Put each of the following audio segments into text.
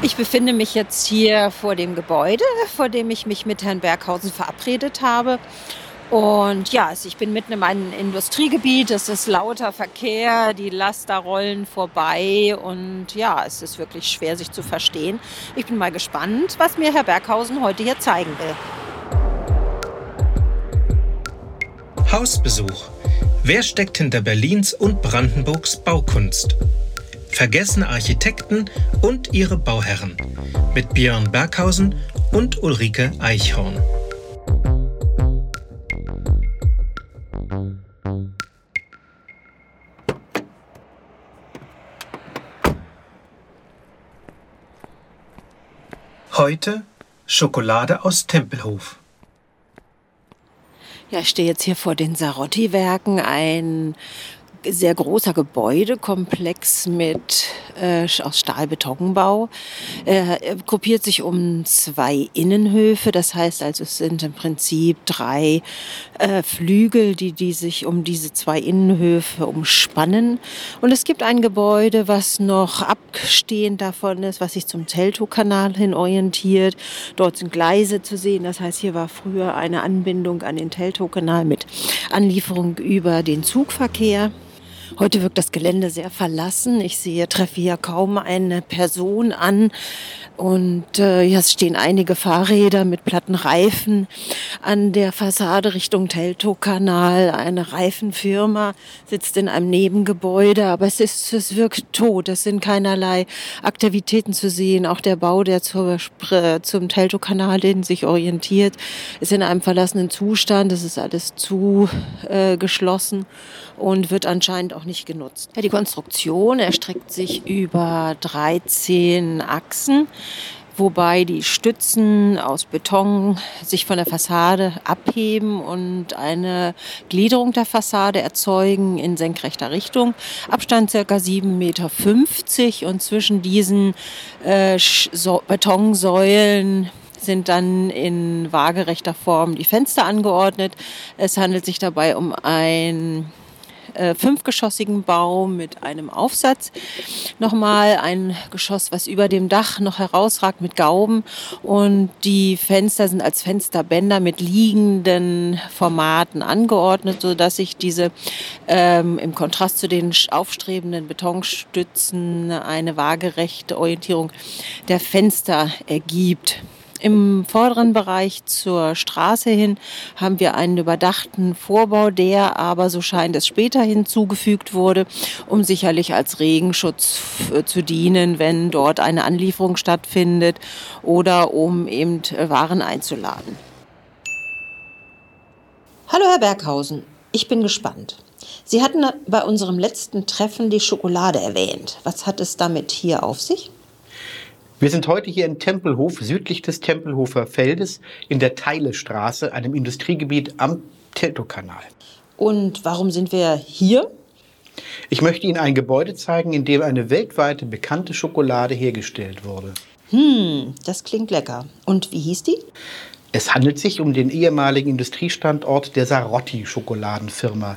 Ich befinde mich jetzt hier vor dem Gebäude, vor dem ich mich mit Herrn Berghausen verabredet habe. Und ja, also ich bin mitten in einem Industriegebiet, es ist lauter Verkehr, die Laster rollen vorbei und ja, es ist wirklich schwer sich zu verstehen. Ich bin mal gespannt, was mir Herr Berghausen heute hier zeigen will. Hausbesuch. Wer steckt hinter Berlins und Brandenburgs Baukunst? Vergessene Architekten und ihre Bauherren mit Björn Berghausen und Ulrike Eichhorn. Heute Schokolade aus Tempelhof. Ja, ich stehe jetzt hier vor den Sarotti-Werken, ein sehr großer Gebäudekomplex mit äh, aus Stahlbetonbau. Äh, gruppiert sich um zwei Innenhöfe. Das heißt also, es sind im Prinzip drei äh, Flügel, die, die sich um diese zwei Innenhöfe umspannen. Und es gibt ein Gebäude, was noch abstehend davon ist, was sich zum Teltow-Kanal hin orientiert. Dort sind Gleise zu sehen. Das heißt, hier war früher eine Anbindung an den Teltow-Kanal mit Anlieferung über den Zugverkehr. Heute wirkt das Gelände sehr verlassen. Ich sehe, treffe hier kaum eine Person an. Und äh, es stehen einige Fahrräder mit platten Reifen an der Fassade Richtung Teltow-Kanal. Eine Reifenfirma sitzt in einem Nebengebäude, aber es, ist, es wirkt tot. Es sind keinerlei Aktivitäten zu sehen. Auch der Bau, der zur, zum Teltow-Kanal hin sich orientiert, ist in einem verlassenen Zustand. Es ist alles zu äh, und wird anscheinend auch nicht genutzt. Ja, die Konstruktion erstreckt sich über 13 Achsen wobei die Stützen aus Beton sich von der Fassade abheben und eine Gliederung der Fassade erzeugen in senkrechter Richtung. Abstand circa 7,50 Meter und zwischen diesen äh, so Betonsäulen sind dann in waagerechter Form die Fenster angeordnet. Es handelt sich dabei um ein äh, fünfgeschossigen Bau mit einem Aufsatz. Nochmal ein Geschoss, was über dem Dach noch herausragt mit Gauben. Und die Fenster sind als Fensterbänder mit liegenden Formaten angeordnet, sodass sich diese ähm, im Kontrast zu den aufstrebenden Betonstützen eine waagerechte Orientierung der Fenster ergibt. Im vorderen Bereich zur Straße hin haben wir einen überdachten Vorbau, der aber, so scheint es später hinzugefügt wurde, um sicherlich als Regenschutz zu dienen, wenn dort eine Anlieferung stattfindet oder um eben Waren einzuladen. Hallo Herr Berghausen, ich bin gespannt. Sie hatten bei unserem letzten Treffen die Schokolade erwähnt. Was hat es damit hier auf sich? Wir sind heute hier in Tempelhof, südlich des Tempelhofer Feldes, in der Teilestraße, einem Industriegebiet am Teltow-Kanal. Und warum sind wir hier? Ich möchte Ihnen ein Gebäude zeigen, in dem eine weltweite bekannte Schokolade hergestellt wurde. Hm, das klingt lecker. Und wie hieß die? Es handelt sich um den ehemaligen Industriestandort der Sarotti Schokoladenfirma.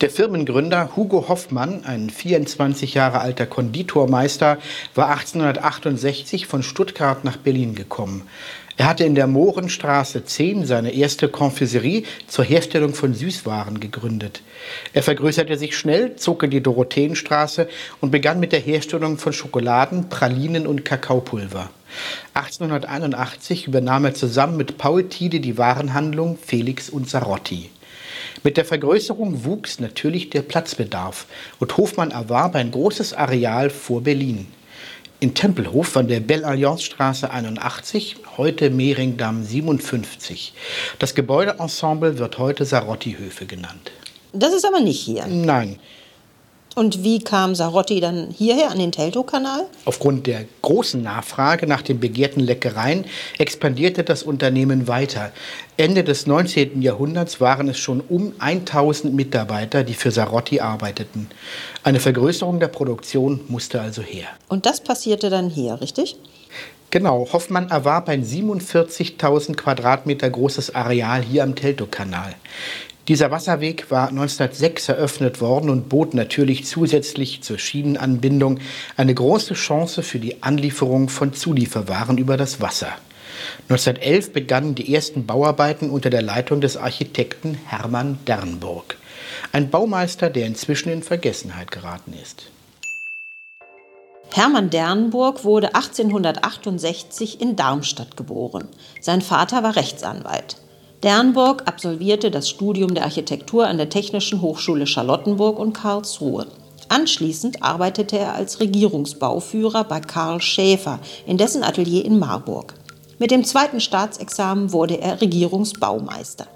Der Firmengründer Hugo Hoffmann, ein 24 Jahre alter Konditormeister, war 1868 von Stuttgart nach Berlin gekommen. Er hatte in der Mohrenstraße 10 seine erste Konfiserie zur Herstellung von Süßwaren gegründet. Er vergrößerte sich schnell, zog in die Dorotheenstraße und begann mit der Herstellung von Schokoladen, Pralinen und Kakaopulver. 1881 übernahm er zusammen mit Paul Tiede die Warenhandlung Felix und Sarotti. Mit der Vergrößerung wuchs natürlich der Platzbedarf und Hofmann erwarb ein großes Areal vor Berlin. In Tempelhof an der Belle Alliance Straße 81, heute Mehringdamm 57. Das Gebäudeensemble wird heute Sarotti-Höfe genannt. Das ist aber nicht hier. Nein, und wie kam Sarotti dann hierher an den Teltow-Kanal? Aufgrund der großen Nachfrage nach den begehrten Leckereien expandierte das Unternehmen weiter. Ende des 19. Jahrhunderts waren es schon um 1000 Mitarbeiter, die für Sarotti arbeiteten. Eine Vergrößerung der Produktion musste also her. Und das passierte dann hier, richtig? Genau, Hoffmann erwarb ein 47.000 Quadratmeter großes Areal hier am Teltow-Kanal. Dieser Wasserweg war 1906 eröffnet worden und bot natürlich zusätzlich zur Schienenanbindung eine große Chance für die Anlieferung von Zulieferwaren über das Wasser. 1911 begannen die ersten Bauarbeiten unter der Leitung des Architekten Hermann Dernburg. Ein Baumeister, der inzwischen in Vergessenheit geraten ist. Hermann Dernburg wurde 1868 in Darmstadt geboren. Sein Vater war Rechtsanwalt. Dernburg absolvierte das Studium der Architektur an der Technischen Hochschule Charlottenburg und Karlsruhe. Anschließend arbeitete er als Regierungsbauführer bei Karl Schäfer in dessen Atelier in Marburg. Mit dem zweiten Staatsexamen wurde er Regierungsbaumeister.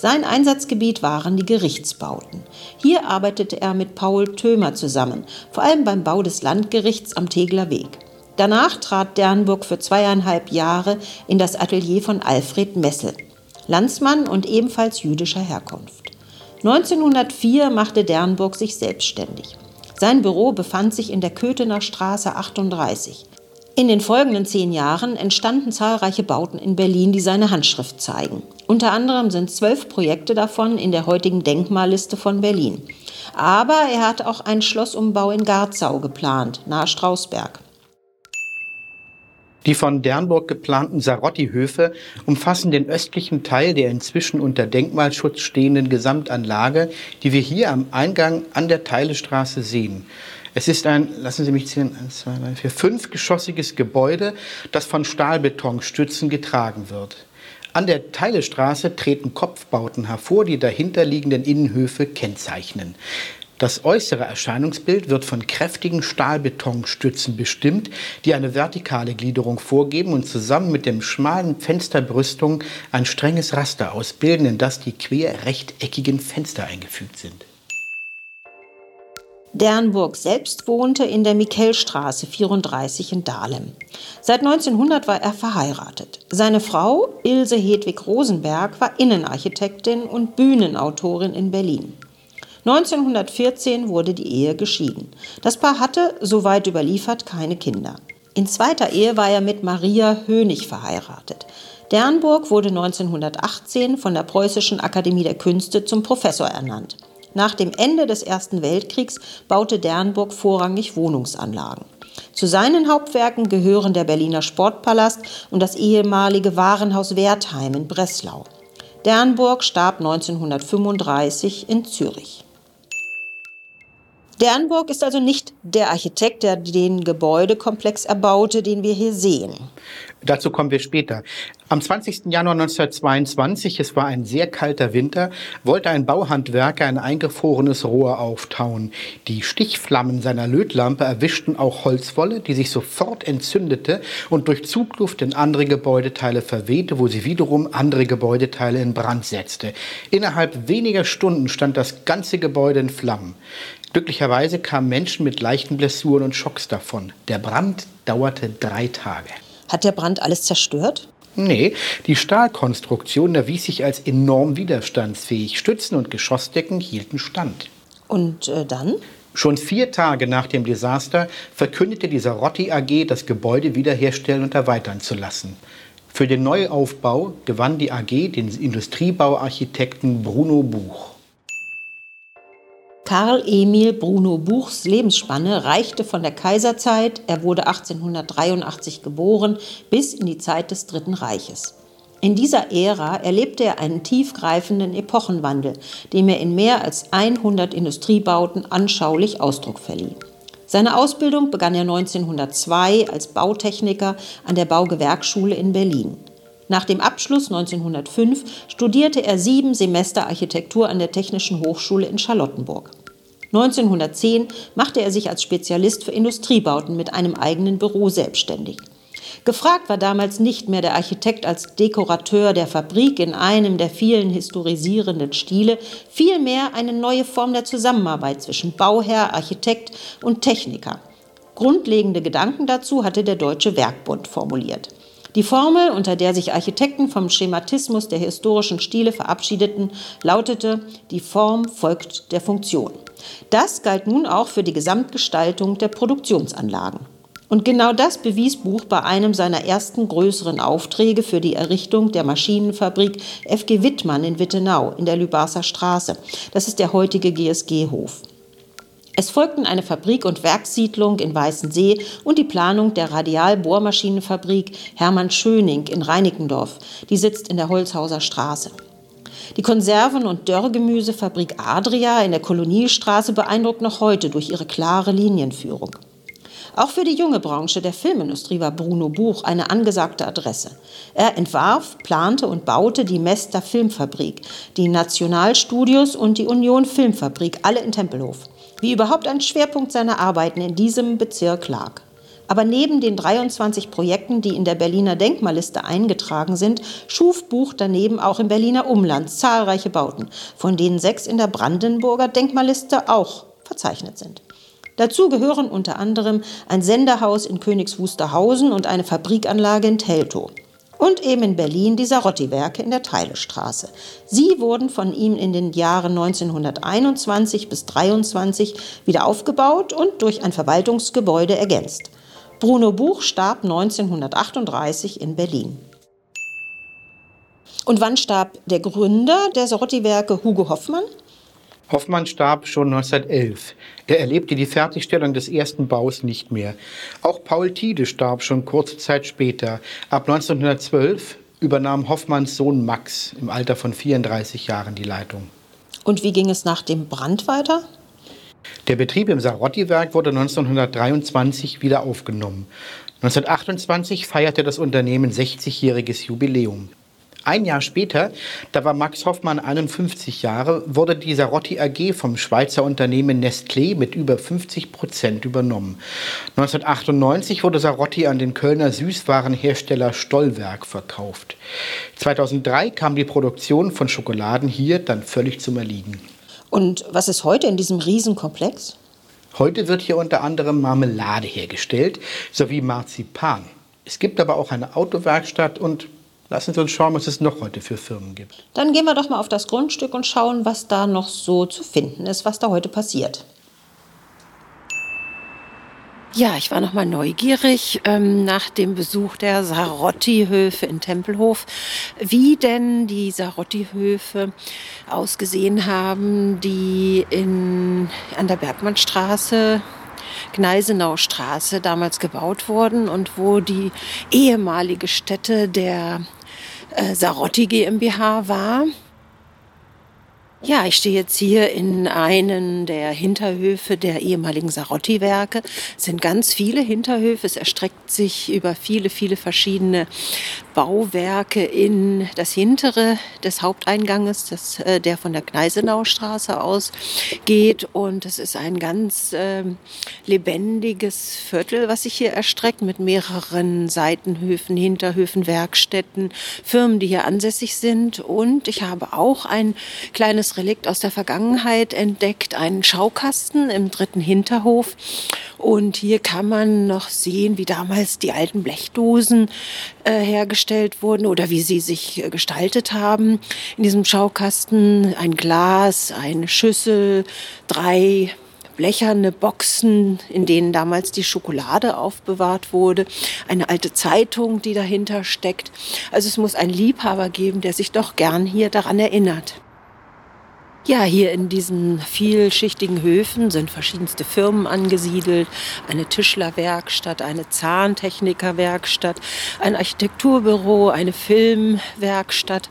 Sein Einsatzgebiet waren die Gerichtsbauten. Hier arbeitete er mit Paul Thömer zusammen, vor allem beim Bau des Landgerichts am Tegler Weg. Danach trat Dernburg für zweieinhalb Jahre in das Atelier von Alfred Messel. Landsmann und ebenfalls jüdischer Herkunft. 1904 machte Dernburg sich selbstständig. Sein Büro befand sich in der Köthener Straße 38. In den folgenden zehn Jahren entstanden zahlreiche Bauten in Berlin, die seine Handschrift zeigen. Unter anderem sind zwölf Projekte davon in der heutigen Denkmalliste von Berlin. Aber er hat auch einen Schlossumbau in Garzau geplant, nahe Strausberg. Die von Dernburg geplanten Sarotti-Höfe umfassen den östlichen Teil der inzwischen unter Denkmalschutz stehenden Gesamtanlage, die wir hier am Eingang an der Teilestraße sehen. Es ist ein, lassen Sie mich zählen, eins, zwei, drei, vier, fünfgeschossiges Gebäude, das von Stahlbetonstützen getragen wird. An der Teilestraße treten Kopfbauten hervor, die dahinterliegenden Innenhöfe kennzeichnen. Das äußere Erscheinungsbild wird von kräftigen Stahlbetonstützen bestimmt, die eine vertikale Gliederung vorgeben und zusammen mit dem schmalen Fensterbrüstung ein strenges Raster ausbilden, in das die quer rechteckigen Fenster eingefügt sind. Dernburg selbst wohnte in der Mikelstraße 34 in Dahlem. Seit 1900 war er verheiratet. Seine Frau, Ilse Hedwig Rosenberg, war Innenarchitektin und Bühnenautorin in Berlin. 1914 wurde die Ehe geschieden. Das Paar hatte, soweit überliefert, keine Kinder. In zweiter Ehe war er mit Maria Hönig verheiratet. Dernburg wurde 1918 von der Preußischen Akademie der Künste zum Professor ernannt. Nach dem Ende des Ersten Weltkriegs baute Dernburg vorrangig Wohnungsanlagen. Zu seinen Hauptwerken gehören der Berliner Sportpalast und das ehemalige Warenhaus Wertheim in Breslau. Dernburg starb 1935 in Zürich. Dernburg ist also nicht der Architekt, der den Gebäudekomplex erbaute, den wir hier sehen. Dazu kommen wir später. Am 20. Januar 1922, es war ein sehr kalter Winter, wollte ein Bauhandwerker ein eingefrorenes Rohr auftauen. Die Stichflammen seiner Lötlampe erwischten auch Holzwolle, die sich sofort entzündete und durch Zugluft in andere Gebäudeteile verwehte, wo sie wiederum andere Gebäudeteile in Brand setzte. Innerhalb weniger Stunden stand das ganze Gebäude in Flammen. Glücklicherweise kamen Menschen mit leichten Blessuren und Schocks davon. Der Brand dauerte drei Tage. Hat der Brand alles zerstört? Nee, die Stahlkonstruktion erwies sich als enorm widerstandsfähig. Stützen und Geschossdecken hielten stand. Und äh, dann? Schon vier Tage nach dem Desaster verkündete die Sarotti AG, das Gebäude wiederherstellen und erweitern zu lassen. Für den Neuaufbau gewann die AG den Industriebauarchitekten Bruno Buch. Karl Emil Bruno Buchs Lebensspanne reichte von der Kaiserzeit, er wurde 1883 geboren, bis in die Zeit des Dritten Reiches. In dieser Ära erlebte er einen tiefgreifenden Epochenwandel, dem er in mehr als 100 Industriebauten anschaulich Ausdruck verlieh. Seine Ausbildung begann er 1902 als Bautechniker an der Baugewerkschule in Berlin. Nach dem Abschluss 1905 studierte er sieben Semester Architektur an der Technischen Hochschule in Charlottenburg. 1910 machte er sich als Spezialist für Industriebauten mit einem eigenen Büro selbstständig. Gefragt war damals nicht mehr der Architekt als Dekorateur der Fabrik in einem der vielen historisierenden Stile, vielmehr eine neue Form der Zusammenarbeit zwischen Bauherr, Architekt und Techniker. Grundlegende Gedanken dazu hatte der Deutsche Werkbund formuliert. Die Formel, unter der sich Architekten vom Schematismus der historischen Stile verabschiedeten, lautete, die Form folgt der Funktion. Das galt nun auch für die Gesamtgestaltung der Produktionsanlagen. Und genau das bewies Buch bei einem seiner ersten größeren Aufträge für die Errichtung der Maschinenfabrik FG Wittmann in Wittenau in der Lübasser Straße. Das ist der heutige GSG-Hof. Es folgten eine Fabrik- und Werkssiedlung in Weißensee und die Planung der Radialbohrmaschinenfabrik Hermann Schöning in Reinickendorf. Die sitzt in der Holzhauser Straße. Die Konserven- und Dörrgemüsefabrik Adria in der Koloniestraße beeindruckt noch heute durch ihre klare Linienführung. Auch für die junge Branche der Filmindustrie war Bruno Buch eine angesagte Adresse. Er entwarf, plante und baute die Mester Filmfabrik, die Nationalstudios und die Union Filmfabrik, alle in Tempelhof. Wie überhaupt ein Schwerpunkt seiner Arbeiten in diesem Bezirk lag. Aber neben den 23 Projekten, die in der Berliner Denkmalliste eingetragen sind, schuf Buch daneben auch im Berliner Umland zahlreiche Bauten, von denen sechs in der Brandenburger Denkmalliste auch verzeichnet sind. Dazu gehören unter anderem ein Senderhaus in Königs Wusterhausen und eine Fabrikanlage in Teltow. Und eben in Berlin die Sarotti-Werke in der Teilestraße. Sie wurden von ihm in den Jahren 1921 bis 1923 wieder aufgebaut und durch ein Verwaltungsgebäude ergänzt. Bruno Buch starb 1938 in Berlin. Und wann starb der Gründer der Sarotti-Werke, Hugo Hoffmann? Hoffmann starb schon 1911. Er erlebte die Fertigstellung des ersten Baus nicht mehr. Auch Paul Tiede starb schon kurze Zeit später. Ab 1912 übernahm Hoffmanns Sohn Max im Alter von 34 Jahren die Leitung. Und wie ging es nach dem Brand weiter? Der Betrieb im Sarotti-Werk wurde 1923 wieder aufgenommen. 1928 feierte das Unternehmen 60-jähriges Jubiläum. Ein Jahr später, da war Max Hoffmann 51 Jahre, wurde die Sarotti AG vom Schweizer Unternehmen Nestlé mit über 50 Prozent übernommen. 1998 wurde Sarotti an den Kölner Süßwarenhersteller Stollwerk verkauft. 2003 kam die Produktion von Schokoladen hier dann völlig zum Erliegen. Und was ist heute in diesem Riesenkomplex? Heute wird hier unter anderem Marmelade hergestellt sowie Marzipan. Es gibt aber auch eine Autowerkstatt und Lassen Sie uns schauen, was es noch heute für Firmen gibt. Dann gehen wir doch mal auf das Grundstück und schauen, was da noch so zu finden ist, was da heute passiert. Ja, ich war noch mal neugierig ähm, nach dem Besuch der Sarotti-Höfe in Tempelhof, wie denn die Sarotti-Höfe ausgesehen haben, die in, an der Bergmannstraße Gneisenaustraße damals gebaut wurden und wo die ehemalige Stätte der äh, Sarotti GmbH war. Ja, ich stehe jetzt hier in einem der Hinterhöfe der ehemaligen Sarotti-Werke. Es sind ganz viele Hinterhöfe. Es erstreckt sich über viele, viele verschiedene Bauwerke in das hintere des Haupteinganges, das, äh, der von der Gneisenaustraße aus geht. Und es ist ein ganz äh, lebendiges Viertel, was sich hier erstreckt mit mehreren Seitenhöfen, Hinterhöfen, Werkstätten, Firmen, die hier ansässig sind. Und ich habe auch ein kleines Relikt aus der Vergangenheit entdeckt, einen Schaukasten im dritten Hinterhof. Und hier kann man noch sehen, wie damals die alten Blechdosen äh, hergestellt wurden oder wie sie sich äh, gestaltet haben. In diesem Schaukasten ein Glas, eine Schüssel, drei blecherne Boxen, in denen damals die Schokolade aufbewahrt wurde, eine alte Zeitung, die dahinter steckt. Also es muss einen Liebhaber geben, der sich doch gern hier daran erinnert. Ja, hier in diesen vielschichtigen Höfen sind verschiedenste Firmen angesiedelt. Eine Tischlerwerkstatt, eine Zahntechnikerwerkstatt, ein Architekturbüro, eine Filmwerkstatt,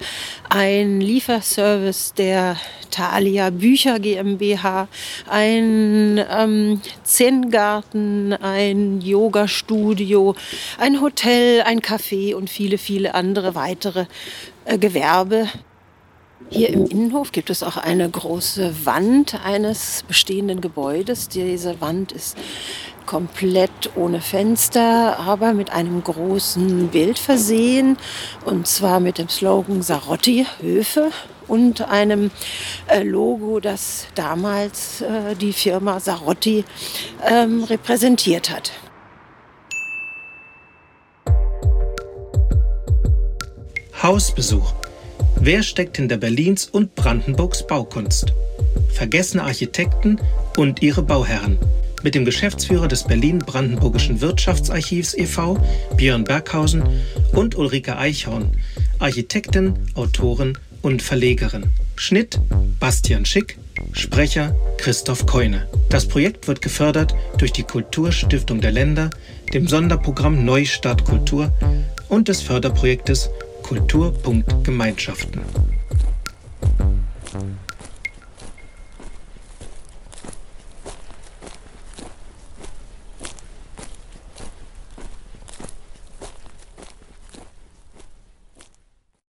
ein Lieferservice der Thalia Bücher GmbH, ein ähm, Zen-Garten, ein Yoga-Studio, ein Hotel, ein Café und viele, viele andere weitere äh, Gewerbe. Hier im Innenhof gibt es auch eine große Wand eines bestehenden Gebäudes. Diese Wand ist komplett ohne Fenster, aber mit einem großen Bild versehen. Und zwar mit dem Slogan Sarotti Höfe und einem äh, Logo, das damals äh, die Firma Sarotti ähm, repräsentiert hat. Hausbesuch Wer steckt hinter Berlins und Brandenburgs Baukunst? Vergessene Architekten und ihre Bauherren mit dem Geschäftsführer des Berlin-Brandenburgischen Wirtschaftsarchivs e.V., Björn Berghausen, und Ulrike Eichhorn, Architektin, Autorin und Verlegerin. Schnitt Bastian Schick, Sprecher Christoph Keune. Das Projekt wird gefördert durch die Kulturstiftung der Länder, dem Sonderprogramm Neustart Kultur und des Förderprojektes Kulturpunkt Gemeinschaften.